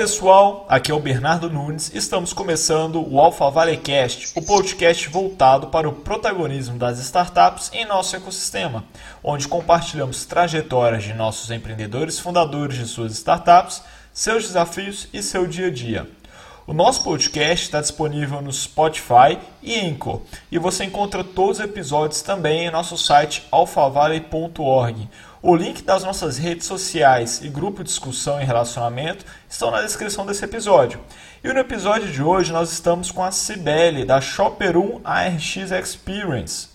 Pessoal, aqui é o Bernardo Nunes. Estamos começando o Alpha Valley Cast, o podcast voltado para o protagonismo das startups em nosso ecossistema, onde compartilhamos trajetórias de nossos empreendedores fundadores de suas startups, seus desafios e seu dia a dia. O nosso podcast está disponível no Spotify e Anchor, e você encontra todos os episódios também em nosso site alphavalley.org o link das nossas redes sociais e grupo de discussão e relacionamento estão na descrição desse episódio. E no episódio de hoje nós estamos com a Cibele, da Shopper 1 ARX Experience.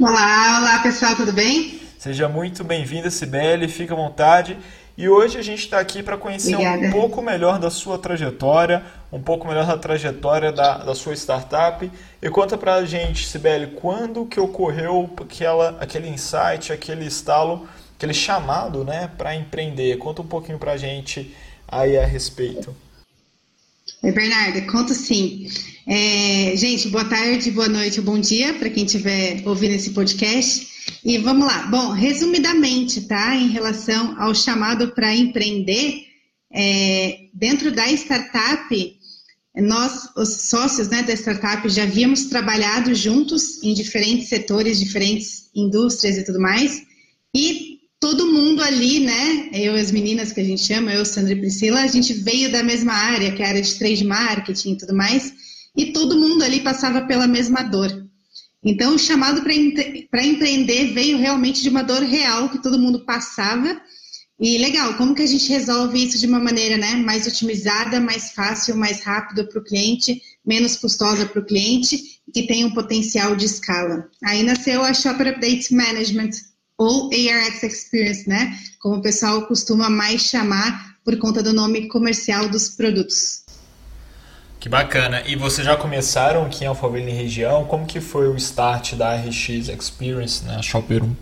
Olá, olá pessoal, tudo bem? Seja muito bem-vinda, Cibele, fique à vontade. E hoje a gente está aqui para conhecer Obrigada. um pouco melhor da sua trajetória, um pouco melhor da trajetória da, da sua startup. E conta para a gente, Sibeli, quando que ocorreu aquela, aquele insight, aquele estalo aquele chamado né, para empreender. Conta um pouquinho para a gente aí a respeito. Oi, Bernardo, conto sim. É, gente, boa tarde, boa noite, bom dia para quem estiver ouvindo esse podcast. E vamos lá. Bom, resumidamente, tá? Em relação ao chamado para empreender, é, dentro da startup, nós, os sócios né, da startup, já havíamos trabalhado juntos em diferentes setores, diferentes indústrias e tudo mais. E todo mundo ali, né? Eu e as meninas que a gente chama, eu, Sandra e Priscila, a gente veio da mesma área, que é a área de trade marketing e tudo mais, e todo mundo ali passava pela mesma dor. Então, o chamado para empreender veio realmente de uma dor real que todo mundo passava. E legal, como que a gente resolve isso de uma maneira né, mais otimizada, mais fácil, mais rápido para o cliente, menos custosa para o cliente, que tem um potencial de escala. Aí nasceu a Shopper Update Management, ou ARX Experience, né? Como o pessoal costuma mais chamar por conta do nome comercial dos produtos. Que bacana. E vocês já começaram aqui em Alphaville região? Como que foi o start da RX Experience na né? Shopper 1?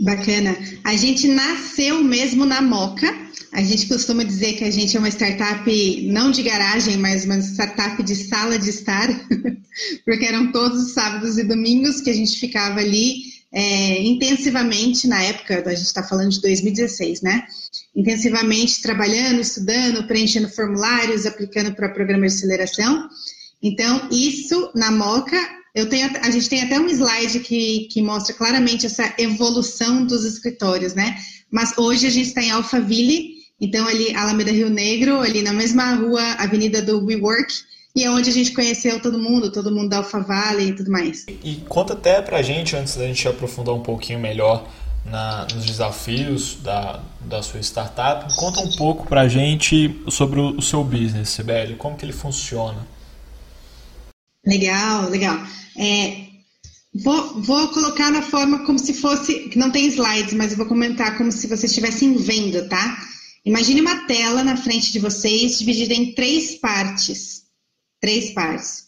Bacana. A gente nasceu mesmo na Moca. A gente costuma dizer que a gente é uma startup não de garagem, mas uma startup de sala de estar, porque eram todos os sábados e domingos que a gente ficava ali é, intensivamente na época, a gente está falando de 2016, né? Intensivamente trabalhando, estudando, preenchendo formulários, aplicando para programa de aceleração. Então, isso na Moca, eu tenho, a gente tem até um slide que, que mostra claramente essa evolução dos escritórios, né? Mas hoje a gente está em Alphaville, então ali Alameda Rio Negro, ali na mesma rua, Avenida do WeWork, e é onde a gente conheceu todo mundo, todo mundo da Alpha Valley e tudo mais. E conta até pra gente, antes da gente aprofundar um pouquinho melhor na, nos desafios da, da sua startup, conta um pouco pra gente sobre o, o seu business, Sibeli, como que ele funciona. Legal, legal. É, vou, vou colocar na forma como se fosse, que não tem slides, mas eu vou comentar como se vocês estivessem vendo, tá? Imagine uma tela na frente de vocês dividida em três partes três partes.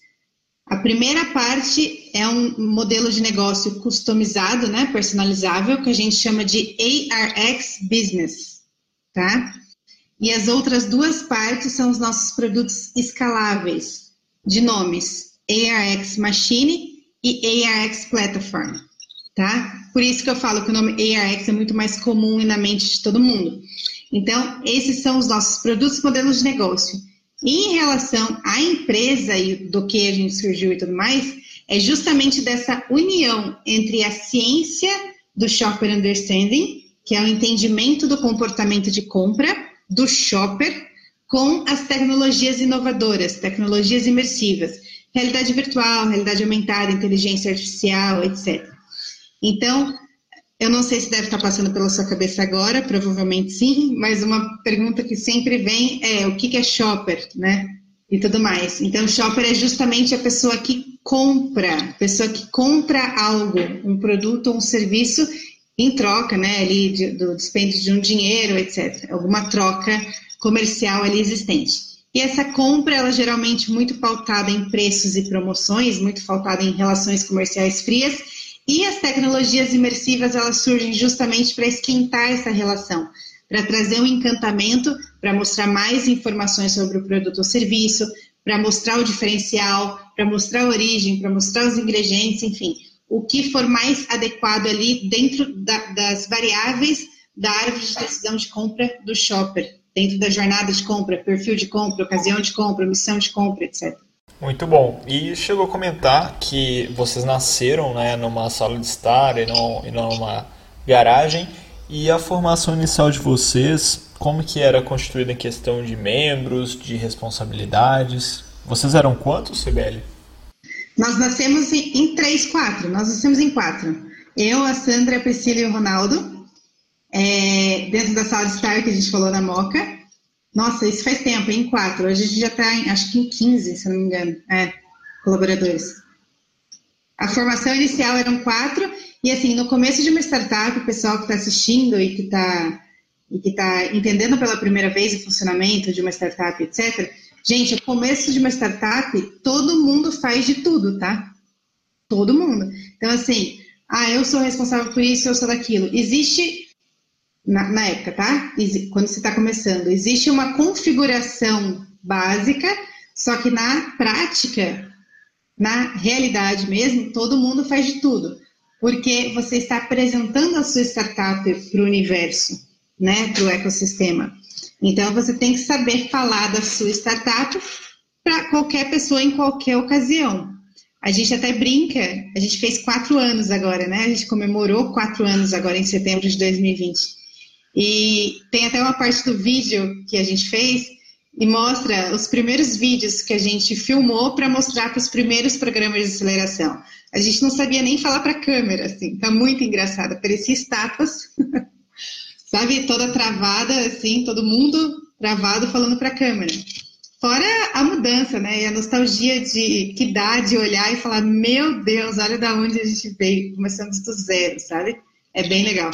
A primeira parte é um modelo de negócio customizado, né, personalizável, que a gente chama de ARX Business, tá? E as outras duas partes são os nossos produtos escaláveis, de nomes ARX Machine e ARX Platform, tá? Por isso que eu falo que o nome ARX é muito mais comum na mente de todo mundo. Então, esses são os nossos produtos modelos de negócio. Em relação à empresa e do que a gente surgiu e tudo mais, é justamente dessa união entre a ciência do shopper understanding, que é o entendimento do comportamento de compra do shopper, com as tecnologias inovadoras, tecnologias imersivas, realidade virtual, realidade aumentada, inteligência artificial, etc. Então, eu não sei se deve estar passando pela sua cabeça agora, provavelmente sim, mas uma pergunta que sempre vem é o que é shopper, né? E tudo mais. Então, shopper é justamente a pessoa que compra, pessoa que compra algo, um produto ou um serviço em troca, né, ali de, do dispêndio de um dinheiro, etc. Alguma troca comercial ali existente. E essa compra, ela é geralmente muito pautada em preços e promoções, muito pautada em relações comerciais frias, e as tecnologias imersivas elas surgem justamente para esquentar essa relação, para trazer um encantamento, para mostrar mais informações sobre o produto ou serviço, para mostrar o diferencial, para mostrar a origem, para mostrar os ingredientes, enfim, o que for mais adequado ali dentro da, das variáveis da árvore de decisão de compra do shopper, dentro da jornada de compra, perfil de compra, ocasião de compra, missão de compra, etc. Muito bom. E chegou a comentar que vocês nasceram né, numa sala de estar e não, e numa garagem. E a formação inicial de vocês, como que era constituída em questão de membros, de responsabilidades? Vocês eram quantos, Sibeli? Nós nascemos em, três, quatro. Nós nascemos em quatro. Eu, a Sandra, a Priscila e o Ronaldo. É, dentro da sala de estar que a gente falou na Moca. Nossa, isso faz tempo, em quatro. Hoje a gente já está, acho que em 15, se não me engano, é, colaboradores. A formação inicial eram quatro, e assim, no começo de uma startup, o pessoal que está assistindo e que está e que está entendendo pela primeira vez o funcionamento de uma startup, etc. Gente, o começo de uma startup, todo mundo faz de tudo, tá? Todo mundo. Então, assim, ah, eu sou responsável por isso, eu sou daquilo. Existe na, na época, tá? Quando você está começando, existe uma configuração básica, só que na prática, na realidade mesmo, todo mundo faz de tudo, porque você está apresentando a sua startup para o universo, né, para o ecossistema. Então, você tem que saber falar da sua startup para qualquer pessoa em qualquer ocasião. A gente até brinca, a gente fez quatro anos agora, né? A gente comemorou quatro anos agora em setembro de 2020. E tem até uma parte do vídeo que a gente fez e mostra os primeiros vídeos que a gente filmou para mostrar para os primeiros programas de aceleração. A gente não sabia nem falar para a câmera, assim, tá muito engraçado, parecia estátuas, sabe, toda travada, assim, todo mundo travado falando para a câmera. Fora a mudança, né, e a nostalgia de que dá de olhar e falar, meu Deus, olha da onde a gente veio, começamos do zero, sabe? É bem legal.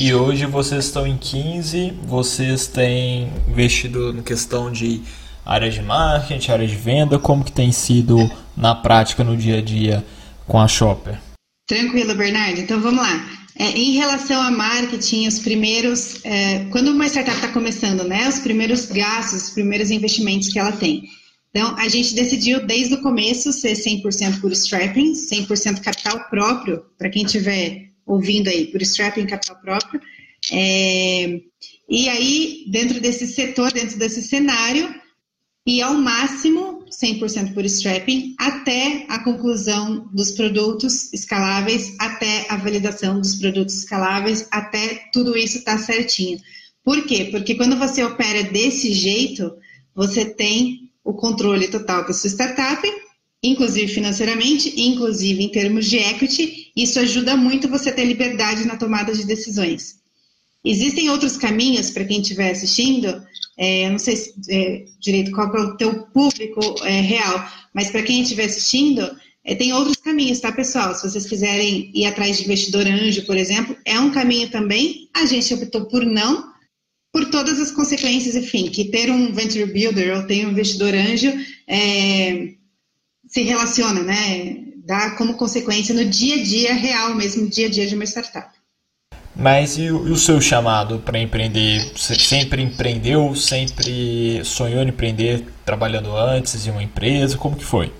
E hoje vocês estão em 15, vocês têm investido na questão de área de marketing, área de venda, como que tem sido na prática, no dia a dia com a Shopper? Tranquilo, Bernardo. Então vamos lá. É, em relação a marketing, os primeiros, é, quando uma startup está começando, né, os primeiros gastos, os primeiros investimentos que ela tem. Então, a gente decidiu desde o começo ser 100% por strapping, 100% capital próprio, para quem tiver ouvindo aí, por strapping capital próprio. É, e aí, dentro desse setor, dentro desse cenário, e ao máximo 100% por strapping, até a conclusão dos produtos escaláveis, até a validação dos produtos escaláveis, até tudo isso estar tá certinho. Por quê? Porque quando você opera desse jeito, você tem o controle total da sua startup inclusive financeiramente, inclusive em termos de equity. Isso ajuda muito você ter liberdade na tomada de decisões. Existem outros caminhos para quem estiver assistindo, é, não sei se, é, direito qual é o teu público é, real, mas para quem estiver assistindo, é, tem outros caminhos, tá, pessoal? Se vocês quiserem ir atrás de investidor anjo, por exemplo, é um caminho também. A gente optou por não, por todas as consequências, enfim, que ter um venture builder ou ter um investidor anjo é, se relaciona, né? Dá como consequência no dia a dia real mesmo, dia a dia de uma startup. Mas e o, e o seu chamado para empreender? Você sempre empreendeu, sempre sonhou em empreender trabalhando antes em uma empresa? Como que foi?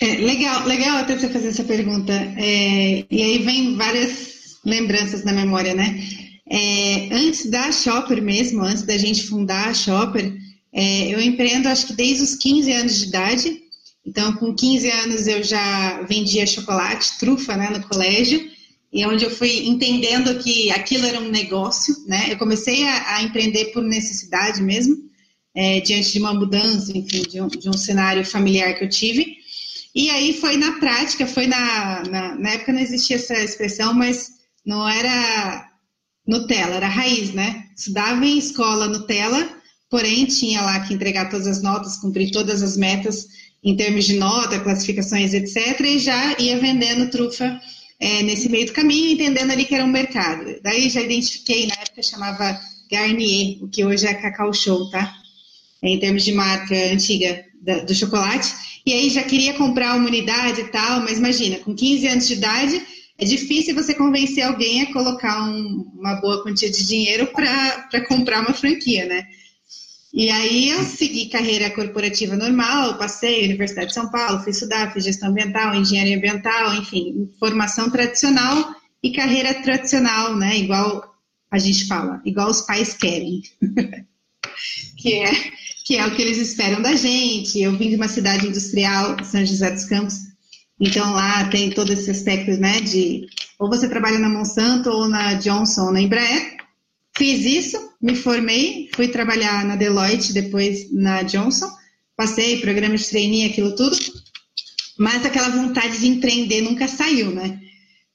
É, legal, legal até você fazer essa pergunta. É, e aí vem várias lembranças na memória, né? É, antes da Shopper mesmo, antes da gente fundar a Shopper, é, eu empreendo acho que desde os 15 anos de idade. Então, com 15 anos eu já vendia chocolate, trufa, né, no colégio, e onde eu fui entendendo que aquilo era um negócio, né? Eu comecei a, a empreender por necessidade mesmo, é, diante de uma mudança, enfim, de um, de um, cenário familiar que eu tive. E aí foi na prática, foi na, na, na época não existia essa expressão, mas não era Nutella, era raiz, né? Estudava em escola Nutella, porém tinha lá que entregar todas as notas, cumprir todas as metas em termos de nota, classificações, etc., e já ia vendendo trufa é, nesse meio do caminho, entendendo ali que era um mercado. Daí já identifiquei, na época chamava Garnier, o que hoje é Cacau Show, tá? Em termos de marca antiga da, do chocolate. E aí já queria comprar uma unidade e tal, mas imagina, com 15 anos de idade, é difícil você convencer alguém a colocar um, uma boa quantia de dinheiro para comprar uma franquia, né? E aí eu segui carreira corporativa normal, passei Universidade de São Paulo, fui estudar, fiz gestão ambiental, engenharia ambiental, enfim, formação tradicional e carreira tradicional, né? Igual a gente fala, igual os pais querem. que, é, que é o que eles esperam da gente. Eu vim de uma cidade industrial, São José dos Campos, então lá tem todo esse aspecto, né, de ou você trabalha na Monsanto ou na Johnson ou na Embraer. Fiz isso, me formei, fui trabalhar na Deloitte, depois na Johnson, passei programa de trainee, aquilo tudo, mas aquela vontade de empreender nunca saiu, né?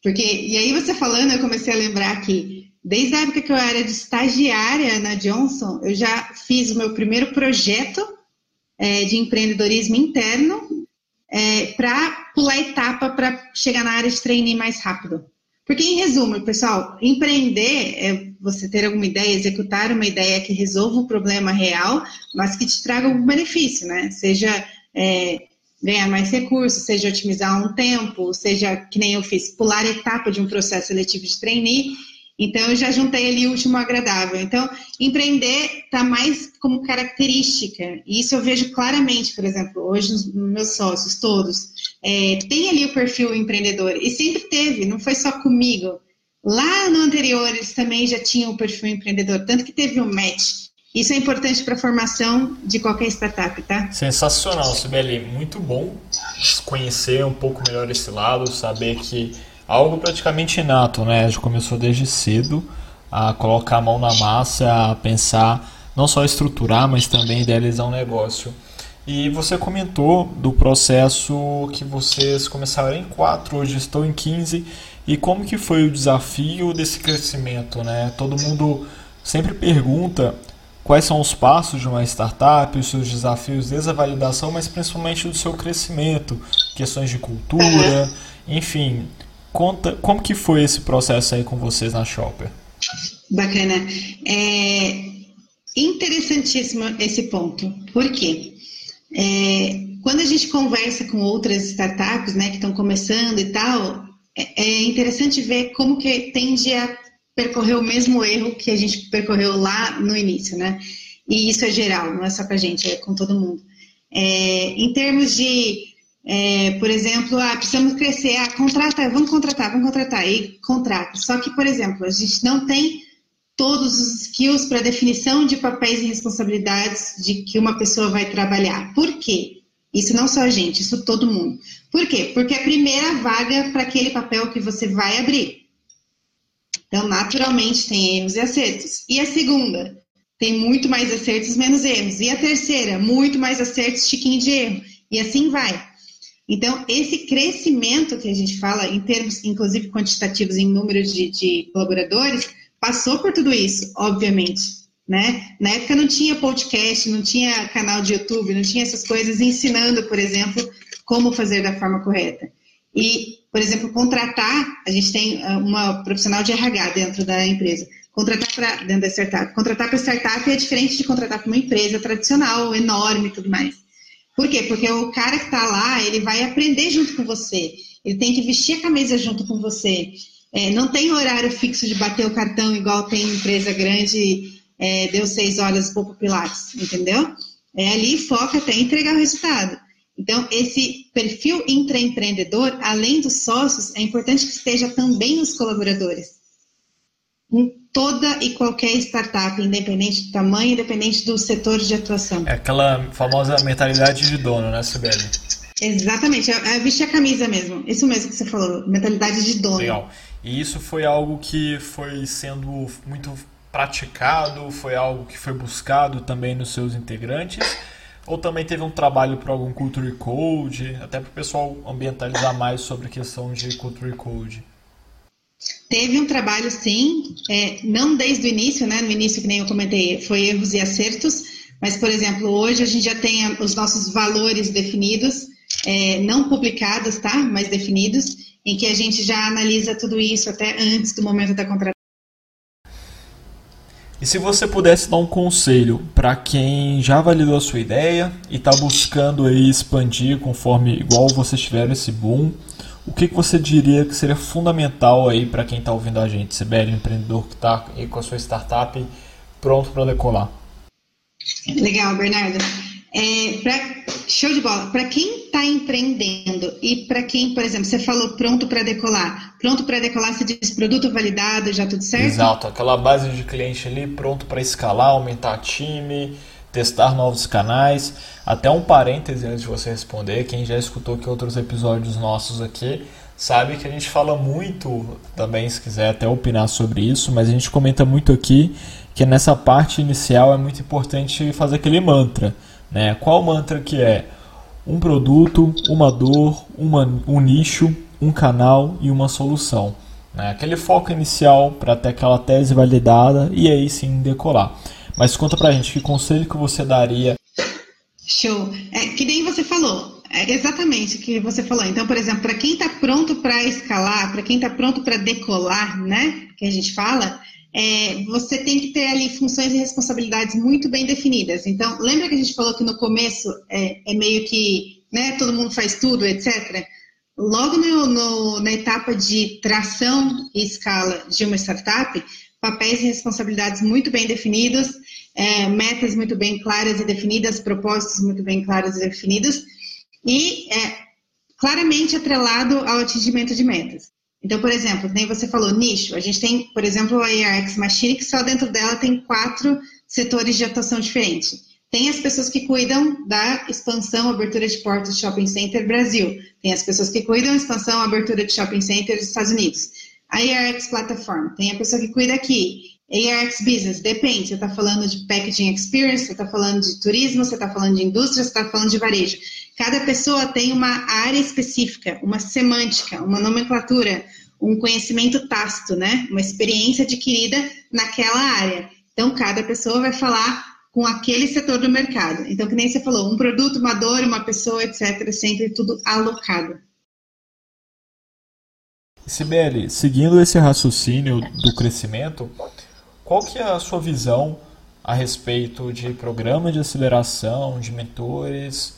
Porque, e aí você falando, eu comecei a lembrar que desde a época que eu era de estagiária na Johnson, eu já fiz o meu primeiro projeto é, de empreendedorismo interno é, para pular etapa para chegar na área de trainee mais rápido. Porque, em resumo, pessoal, empreender é você ter alguma ideia, executar uma ideia que resolva um problema real, mas que te traga algum benefício, né? Seja é, ganhar mais recursos, seja otimizar um tempo, seja, que nem eu fiz, pular etapa de um processo seletivo de trainee. Então, eu já juntei ali o último agradável. Então, empreender está mais como característica. E isso eu vejo claramente, por exemplo, hoje nos meus sócios, todos, é, tem ali o perfil empreendedor. E sempre teve, não foi só comigo. Lá no anterior, eles também já tinham o perfil empreendedor, tanto que teve um match. Isso é importante para a formação de qualquer startup, tá? Sensacional, Sibeli. Muito bom conhecer um pouco melhor esse lado, saber que algo praticamente inato, né? A gente começou desde cedo a colocar a mão na massa, a pensar não só estruturar, mas também idealizar um negócio. E você comentou do processo que vocês começaram em 4, hoje estão em 15, e como que foi o desafio desse crescimento, né? Todo mundo sempre pergunta quais são os passos de uma startup, os seus desafios desde a validação, mas principalmente do seu crescimento, questões de cultura, enfim. Conta como que foi esse processo aí com vocês na Shopper? Bacana. É interessantíssimo esse ponto. Por quê? É, quando a gente conversa com outras startups, né, que estão começando e tal, é, é interessante ver como que tende a percorreu o mesmo erro que a gente percorreu lá no início, né? E isso é geral, não é só para a gente, é com todo mundo. É, em termos de, é, por exemplo, ah, precisamos crescer, ah, contrata, vamos contratar, vamos contratar, e contrata. Só que, por exemplo, a gente não tem todos os skills para definição de papéis e responsabilidades de que uma pessoa vai trabalhar. Por quê? Isso não só a gente, isso todo mundo. Por quê? Porque é a primeira vaga para aquele papel que você vai abrir. Então, naturalmente, tem erros e acertos. E a segunda, tem muito mais acertos, menos erros. E a terceira, muito mais acertos, chiquinho de erro. E assim vai. Então, esse crescimento que a gente fala, em termos, inclusive, quantitativos em número de, de colaboradores, passou por tudo isso, obviamente. Né? Na época não tinha podcast, não tinha canal de YouTube, não tinha essas coisas ensinando, por exemplo, como fazer da forma correta. E, por exemplo, contratar, a gente tem ah, uma profissional de RH dentro da empresa. Contratar para dentro da startup. Contratar para startup é diferente de contratar para uma empresa tradicional, enorme e tudo mais. Por quê? Porque o cara que está lá, ele vai aprender junto com você. Ele tem que vestir a camisa junto com você. É, não tem horário fixo de bater o cartão igual tem empresa grande, é, deu seis horas pouco pilates, entendeu? É ali foca até entregar o resultado. Então, esse perfil intraempreendedor, além dos sócios, é importante que esteja também nos colaboradores. Em toda e qualquer startup, independente do tamanho, independente do setor de atuação. É aquela famosa mentalidade de dono, né, Sibeli? Exatamente, é, é vestir a camisa mesmo. Isso mesmo que você falou, mentalidade de dono. Legal. E isso foi algo que foi sendo muito praticado, foi algo que foi buscado também nos seus integrantes ou também teve um trabalho para algum Culture Code, até para o pessoal ambientalizar mais sobre a questão de Culture Code? Teve um trabalho, sim, é, não desde o início, né? No início, que nem eu comentei, foi erros e acertos, mas, por exemplo, hoje a gente já tem os nossos valores definidos, é, não publicados, tá? Mas definidos, em que a gente já analisa tudo isso até antes do momento da contratação e se você pudesse dar um conselho para quem já validou a sua ideia e está buscando aí expandir conforme igual você tiver esse boom, o que, que você diria que seria fundamental aí para quem está ouvindo a gente, um empreendedor que está com a sua startup pronto para decolar? Legal, Bernardo. É, pra, show de bola. Para quem está empreendendo e para quem, por exemplo, você falou pronto para decolar. Pronto para decolar, você diz produto validado, já tudo certo? Exato, aquela base de cliente ali pronto para escalar, aumentar time, testar novos canais. Até um parêntese antes de você responder, quem já escutou que outros episódios nossos aqui sabe que a gente fala muito, também se quiser até opinar sobre isso, mas a gente comenta muito aqui que nessa parte inicial é muito importante fazer aquele mantra né? Qual mantra que é? Um produto, uma dor, uma, um nicho, um canal e uma solução. Né? Aquele foco inicial para ter aquela tese validada e aí sim decolar. Mas conta pra gente que conselho que você daria. Show. É, que nem você falou. É exatamente o que você falou. Então, por exemplo, para quem está pronto para escalar, para quem está pronto para decolar, né? Que a gente fala, é, você tem que ter ali funções e responsabilidades muito bem definidas. Então, lembra que a gente falou que no começo é, é meio que né, todo mundo faz tudo, etc. Logo no, no, na etapa de tração e escala de uma startup, papéis e responsabilidades muito bem definidos, é, metas muito bem claras e definidas, propósitos muito bem claros e definidos, e é, claramente atrelado ao atingimento de metas. Então, por exemplo, nem você falou nicho, a gente tem, por exemplo, a ARX Machine, que só dentro dela tem quatro setores de atuação diferentes. Tem as pessoas que cuidam da expansão, abertura de portas de shopping center Brasil. Tem as pessoas que cuidam da expansão, abertura de shopping center dos Estados Unidos. A ARX Platform, tem a pessoa que cuida aqui. ARX Business, depende. Você está falando de packaging experience, você está falando de turismo, você está falando de indústria, você está falando de varejo. Cada pessoa tem uma área específica, uma semântica, uma nomenclatura, um conhecimento tácito, né? Uma experiência adquirida naquela área. Então, cada pessoa vai falar com aquele setor do mercado. Então, que nem você falou, um produto, uma dor, uma pessoa, etc., sempre tudo alocado. Sibeli, seguindo esse raciocínio do crescimento, qual que é a sua visão a respeito de programa de aceleração, de mentores,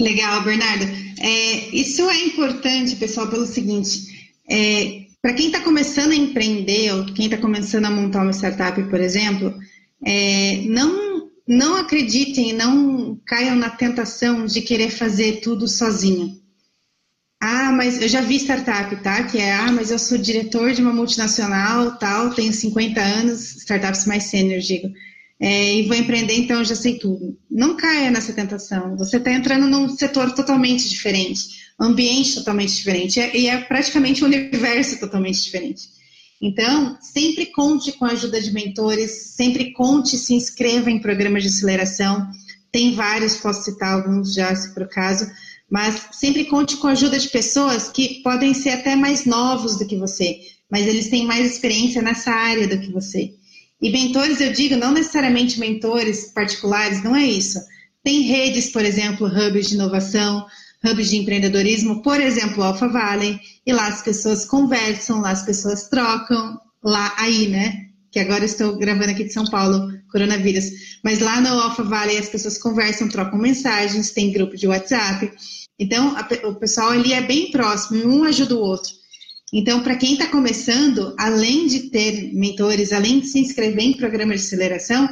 Legal, Bernardo. É, isso é importante, pessoal, pelo seguinte: é, para quem está começando a empreender ou quem está começando a montar uma startup, por exemplo, é, não, não acreditem, não caiam na tentação de querer fazer tudo sozinho. Ah, mas eu já vi startup, tá? Que é, ah, mas eu sou diretor de uma multinacional, tal, tenho 50 anos, startups mais sênior, digo é, e vou empreender, então eu já sei tudo. Não caia nessa tentação. Você está entrando num setor totalmente diferente, ambiente totalmente diferente, e é praticamente um universo totalmente diferente. Então, sempre conte com a ajuda de mentores, sempre conte, se inscreva em programas de aceleração. Tem vários, posso citar alguns já, se for o caso, mas sempre conte com a ajuda de pessoas que podem ser até mais novos do que você, mas eles têm mais experiência nessa área do que você. E mentores, eu digo, não necessariamente mentores particulares, não é isso. Tem redes, por exemplo, hubs de inovação, hubs de empreendedorismo, por exemplo, Alpha Valley, e lá as pessoas conversam, lá as pessoas trocam, lá aí, né? Que agora estou gravando aqui de São Paulo, coronavírus. Mas lá no Alpha Valley as pessoas conversam, trocam mensagens, tem grupo de WhatsApp. Então, a, o pessoal ali é bem próximo, um ajuda o outro. Então, para quem está começando, além de ter mentores, além de se inscrever em programas de aceleração,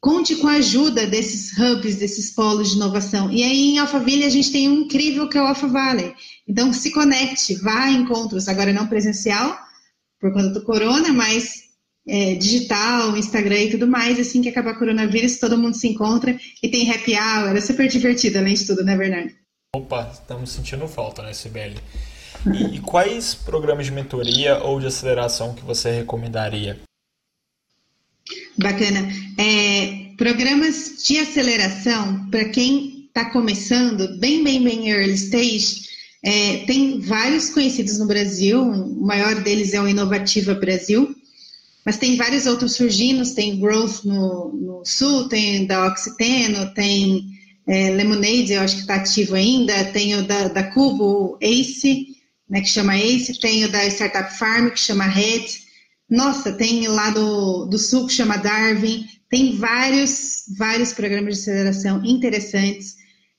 conte com a ajuda desses hubs, desses polos de inovação. E aí, em Alphaville, a gente tem um incrível que é o Alpha Valley. Então, se conecte, vá a encontros, agora não presencial, por conta do corona, mas é, digital, Instagram e tudo mais. Assim que acabar o coronavírus, todo mundo se encontra e tem happy hour. É super divertido, além de tudo, né, Bernardo? Opa, estamos sentindo falta, né, Sibeli? E, e quais programas de mentoria ou de aceleração que você recomendaria? Bacana. É, programas de aceleração, para quem está começando, bem, bem, bem early stage, é, tem vários conhecidos no Brasil, o maior deles é o Inovativa Brasil, mas tem vários outros surgindo, tem Growth no, no Sul, tem da Oxiteno, tem é, Lemonade, eu acho que está ativo ainda, tem o da, da Cubo, Ace, né, que chama Ace, tem o da Startup Farm, que chama Red. Nossa, tem lá do, do Sul, que chama Darwin. Tem vários, vários programas de aceleração interessantes.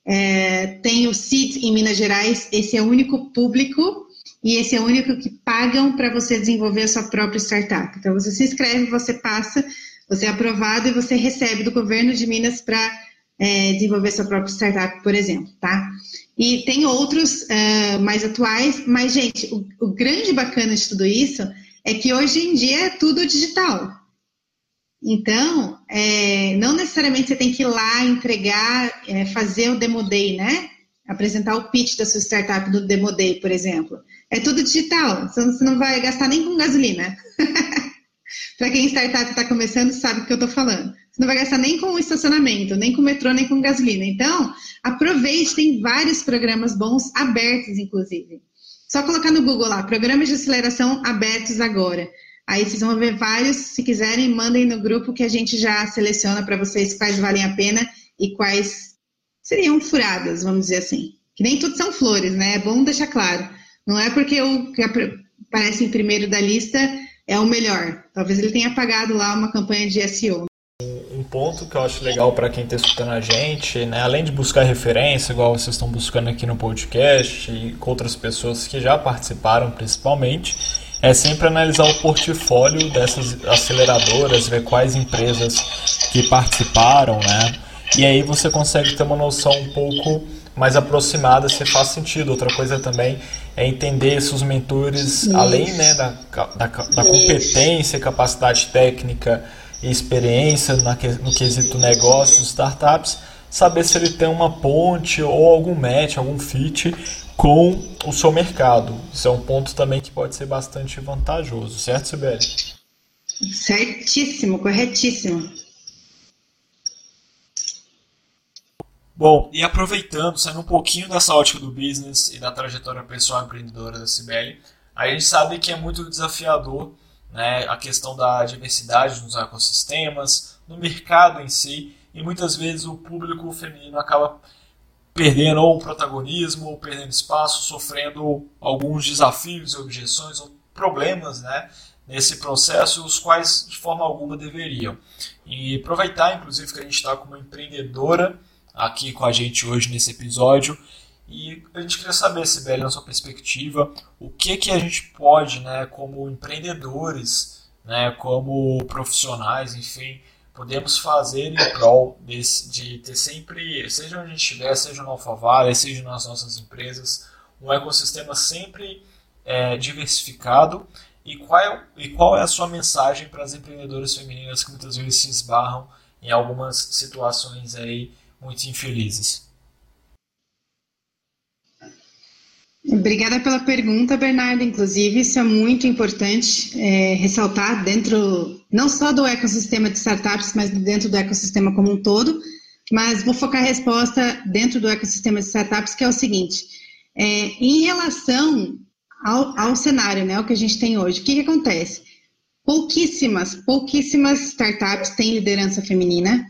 É, tem o CIT em Minas Gerais, esse é o único público e esse é o único que pagam para você desenvolver a sua própria startup. Então, você se inscreve, você passa, Você é aprovado e você recebe do governo de Minas para é, desenvolver sua própria startup, por exemplo, tá? E tem outros uh, mais atuais, mas, gente, o, o, grande bacana de tudo isso é que hoje em dia é tudo digital. Então, é, não necessariamente você tem que ir lá entregar, é, fazer o Demo Day, né? Apresentar o pitch da sua startup do Demo Day, por exemplo. É tudo digital, você não vai gastar nem com gasolina. Para quem startup está começando, sabe o que eu estou falando. Você não vai gastar nem com estacionamento, nem com metrô, nem com gasolina. Então, aproveite, tem vários programas bons abertos, inclusive. Só colocar no Google lá, programas de aceleração abertos agora. Aí vocês vão ver vários, se quiserem, mandem no grupo que a gente já seleciona para vocês quais valem a pena e quais seriam furadas, vamos dizer assim. Que nem tudo são flores, né? É bom deixar claro. Não é porque o que aparece em primeiro da lista é o melhor. Talvez ele tenha pagado lá uma campanha de SEO. Um ponto que eu acho legal para quem está escutando a gente, né, além de buscar referência, igual vocês estão buscando aqui no podcast e com outras pessoas que já participaram principalmente, é sempre analisar o portfólio dessas aceleradoras, ver quais empresas que participaram, né? E aí você consegue ter uma noção um pouco mais aproximada se faz sentido. Outra coisa também é entender se os mentores, Isso. além né, da, da, da competência, capacidade técnica experiência no quesito negócios, startups, saber se ele tem uma ponte ou algum match, algum fit com o seu mercado. Isso é um ponto também que pode ser bastante vantajoso, certo, Sibeli? Certíssimo, corretíssimo. Bom, e aproveitando, saindo um pouquinho dessa ótica do business e da trajetória pessoal empreendedora da Cibele, a gente sabe que é muito desafiador né, a questão da diversidade nos ecossistemas, no mercado em si, e muitas vezes o público feminino acaba perdendo ou protagonismo, ou perdendo espaço, sofrendo alguns desafios, objeções ou problemas né, nesse processo, os quais de forma alguma deveriam. E aproveitar, inclusive, que a gente está como empreendedora aqui com a gente hoje nesse episódio. E a gente queria saber, Sibeli, na sua perspectiva, o que que a gente pode, né, como empreendedores, né, como profissionais, enfim, podemos fazer em prol desse, de ter sempre, seja onde a gente estiver, seja no Alphavale, seja nas nossas empresas, um ecossistema sempre é, diversificado e qual, é, e qual é a sua mensagem para as empreendedoras femininas que muitas vezes se esbarram em algumas situações aí muito infelizes. Obrigada pela pergunta, Bernardo. Inclusive, isso é muito importante é, ressaltar dentro, não só do ecossistema de startups, mas dentro do ecossistema como um todo. Mas vou focar a resposta dentro do ecossistema de startups, que é o seguinte: é, em relação ao, ao, cenário, né, o que a gente tem hoje, o que, que acontece? Pouquíssimas, pouquíssimas startups têm liderança feminina.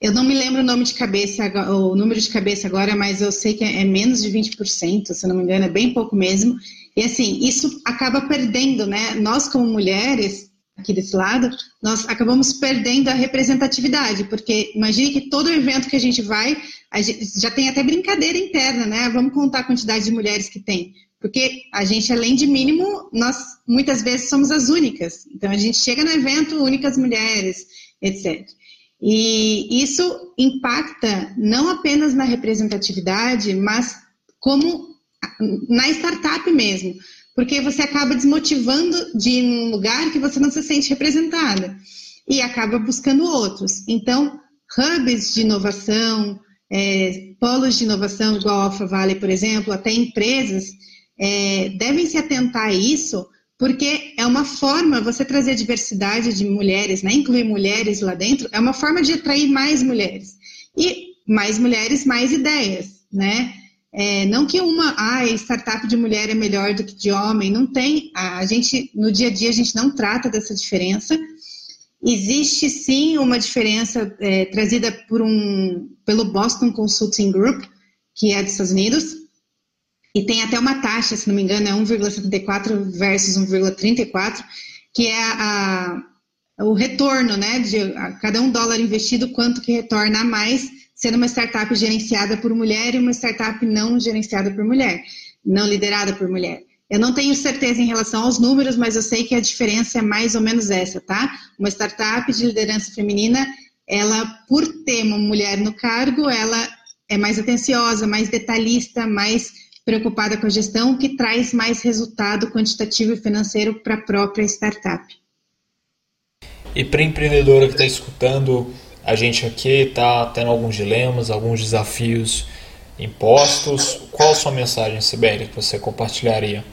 Eu não me lembro o nome de cabeça, o número de cabeça agora, mas eu sei que é menos de 20%, se não me engano, é bem pouco mesmo. E assim, isso acaba perdendo, né? Nós, como mulheres, aqui desse lado, nós acabamos perdendo a representatividade, porque imagine que todo evento que a gente vai, a gente já tem até brincadeira interna, né? Vamos contar a quantidade de mulheres que tem. Porque a gente, além de mínimo, nós muitas vezes somos as únicas. Então a gente chega no evento, únicas mulheres, etc. E isso impacta não apenas na representatividade, mas como na startup mesmo, porque você acaba desmotivando de ir num lugar que você não se sente representada e acaba buscando outros. Então, hubs de inovação, é, polos de inovação, igual a Alpha Valley, por exemplo, até empresas, é, devem se atentar a isso porque é uma forma, você trazer diversidade de mulheres, né, incluir mulheres lá dentro, é uma forma de atrair mais mulheres. E mais mulheres, mais ideias, né? É, não que uma, ah, startup de mulher é melhor do que de homem, não tem. A gente, no dia a dia, a gente não trata dessa diferença. Existe sim uma diferença é, trazida por um, pelo Boston Consulting Group, que é dos Estados Unidos, e tem até uma taxa, se não me engano, é 1,74 versus 1,34, que é a, o retorno, né? De cada um dólar investido, quanto que retorna a mais, sendo uma startup gerenciada por mulher e uma startup não gerenciada por mulher, não liderada por mulher. Eu não tenho certeza em relação aos números, mas eu sei que a diferença é mais ou menos essa, tá? Uma startup de liderança feminina, ela, por ter uma mulher no cargo, ela é mais atenciosa, mais detalhista, mais preocupada com a gestão, que traz mais resultado quantitativo e financeiro para a própria startup. E para a empreendedora que está escutando a gente aqui, está tendo alguns dilemas, alguns desafios impostos, qual a sua mensagem, Sibeli, que você compartilharia?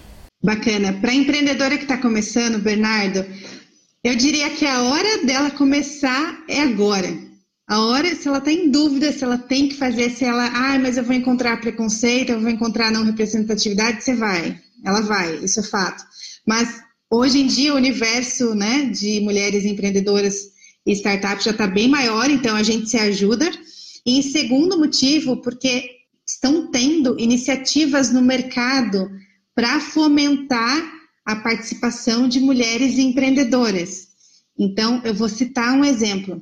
Bacana. Para a empreendedora que está começando, Bernardo, eu diria que a hora dela começar é agora. A hora, se ela está em dúvida, se ela tem que fazer, se ela, ah, mas eu vou encontrar preconceito, eu vou encontrar não representatividade, você vai. Ela vai, isso é fato. Mas hoje em dia o universo né, de mulheres empreendedoras e startups já está bem maior, então a gente se ajuda. E em segundo motivo, porque estão tendo iniciativas no mercado para fomentar a participação de mulheres empreendedoras. Então, eu vou citar um exemplo.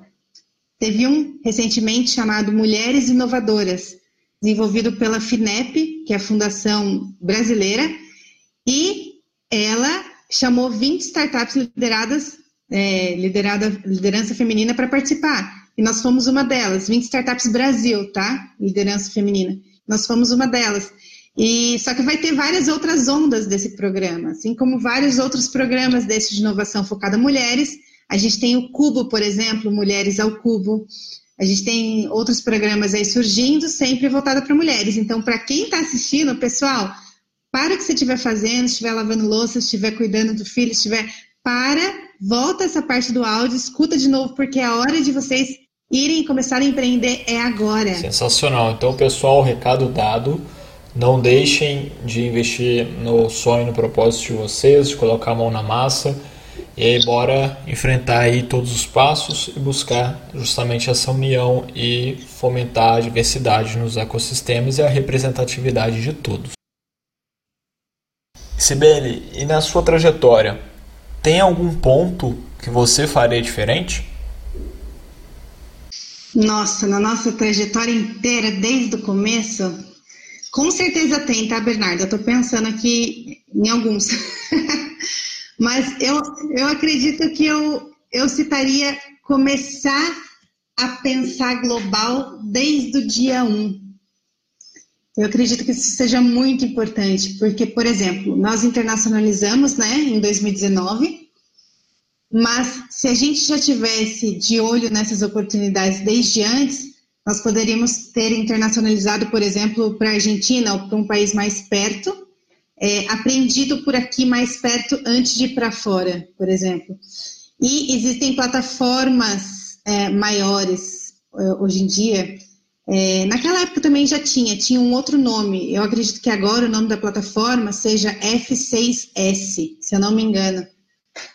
Teve um recentemente chamado Mulheres Inovadoras, desenvolvido pela FINEP, que é a Fundação Brasileira, e ela chamou 20 startups lideradas, é, liderada, liderança feminina para participar. E nós fomos uma delas, 20 startups Brasil, tá? Liderança feminina. Nós fomos uma delas. E só que vai ter várias outras ondas desse programa, assim como vários outros programas desse de inovação focada em mulheres. A gente tem o Cubo, por exemplo, Mulheres ao Cubo. A gente tem outros programas aí surgindo, sempre voltado para mulheres. Então, para quem está assistindo, pessoal, para o que você estiver fazendo, estiver lavando louça, estiver cuidando do filho, estiver. Para, volta essa parte do áudio, escuta de novo, porque é a hora de vocês irem começar a empreender é agora. Sensacional. Então, pessoal, recado dado. Não deixem de investir no sonho, no propósito de vocês, de colocar a mão na massa. E aí, bora enfrentar aí todos os passos e buscar justamente essa união e fomentar a diversidade nos ecossistemas e a representatividade de todos. Sibeli, e na sua trajetória, tem algum ponto que você faria diferente? Nossa, na nossa trajetória inteira, desde o começo, com certeza tem, tá, Bernardo? Eu tô pensando aqui em alguns. Mas eu, eu acredito que eu, eu citaria começar a pensar global desde o dia 1. Eu acredito que isso seja muito importante, porque, por exemplo, nós internacionalizamos né, em 2019, mas se a gente já tivesse de olho nessas oportunidades desde antes, nós poderíamos ter internacionalizado, por exemplo, para a Argentina ou para um país mais perto, é, aprendido por aqui mais perto antes de ir para fora, por exemplo. E existem plataformas é, maiores é, hoje em dia. É, naquela época também já tinha, tinha um outro nome. Eu acredito que agora o nome da plataforma seja F6S, se eu não me engano.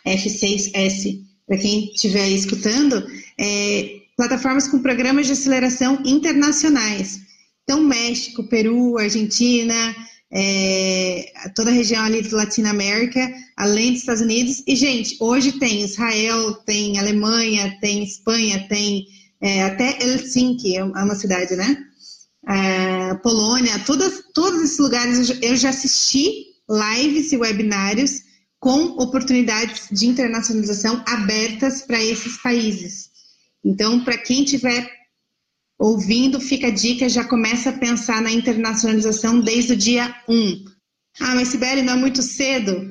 F6S. Para quem estiver escutando, é, plataformas com programas de aceleração internacionais. Então, México, Peru, Argentina, é, toda a região ali de Latinoamérica, além dos Estados Unidos. E, gente, hoje tem Israel, tem Alemanha, tem Espanha, tem é, até Helsinki, é uma cidade, né? É, Polônia, todas, todos esses lugares eu já assisti lives e webinários com oportunidades de internacionalização abertas para esses países. Então, para quem estiver ouvindo, fica a dica, já começa a pensar na internacionalização desde o dia 1. Ah, mas Sibeli, não é muito cedo?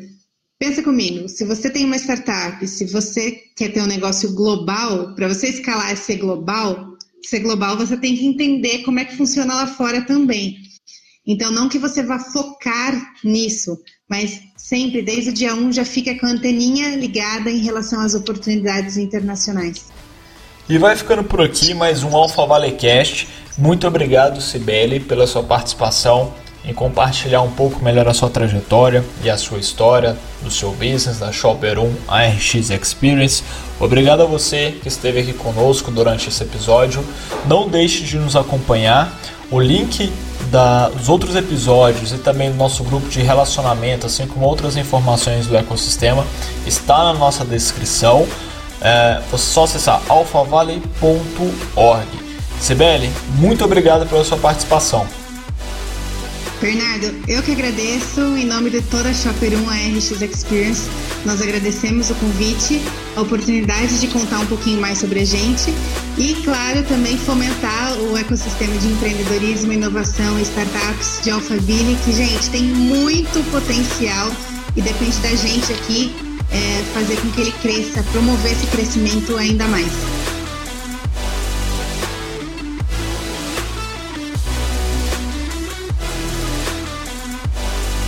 Pensa comigo, se você tem uma startup, se você quer ter um negócio global, para você escalar e ser global, ser global, você tem que entender como é que funciona lá fora também. Então, não que você vá focar nisso, mas sempre, desde o dia 1, já fica com a anteninha ligada em relação às oportunidades internacionais. E vai ficando por aqui mais um Alpha Valecast. Muito obrigado, Sibeli, pela sua participação em compartilhar um pouco melhor a sua trajetória e a sua história do seu business, da Shopper 1 ARX Experience. Obrigado a você que esteve aqui conosco durante esse episódio. Não deixe de nos acompanhar. O link dos outros episódios e também do nosso grupo de relacionamento, assim como outras informações do ecossistema, está na nossa descrição. É, só acessar alphavalley.org. CBL, muito obrigado pela sua participação. Bernardo, eu que agradeço em nome de toda a Shopper 1, a RX Experience. Nós agradecemos o convite, a oportunidade de contar um pouquinho mais sobre a gente e, claro, também fomentar o ecossistema de empreendedorismo, inovação e startups de Alphaville, que, gente, tem muito potencial e depende da gente aqui é, fazer com que ele cresça, promover esse crescimento ainda mais.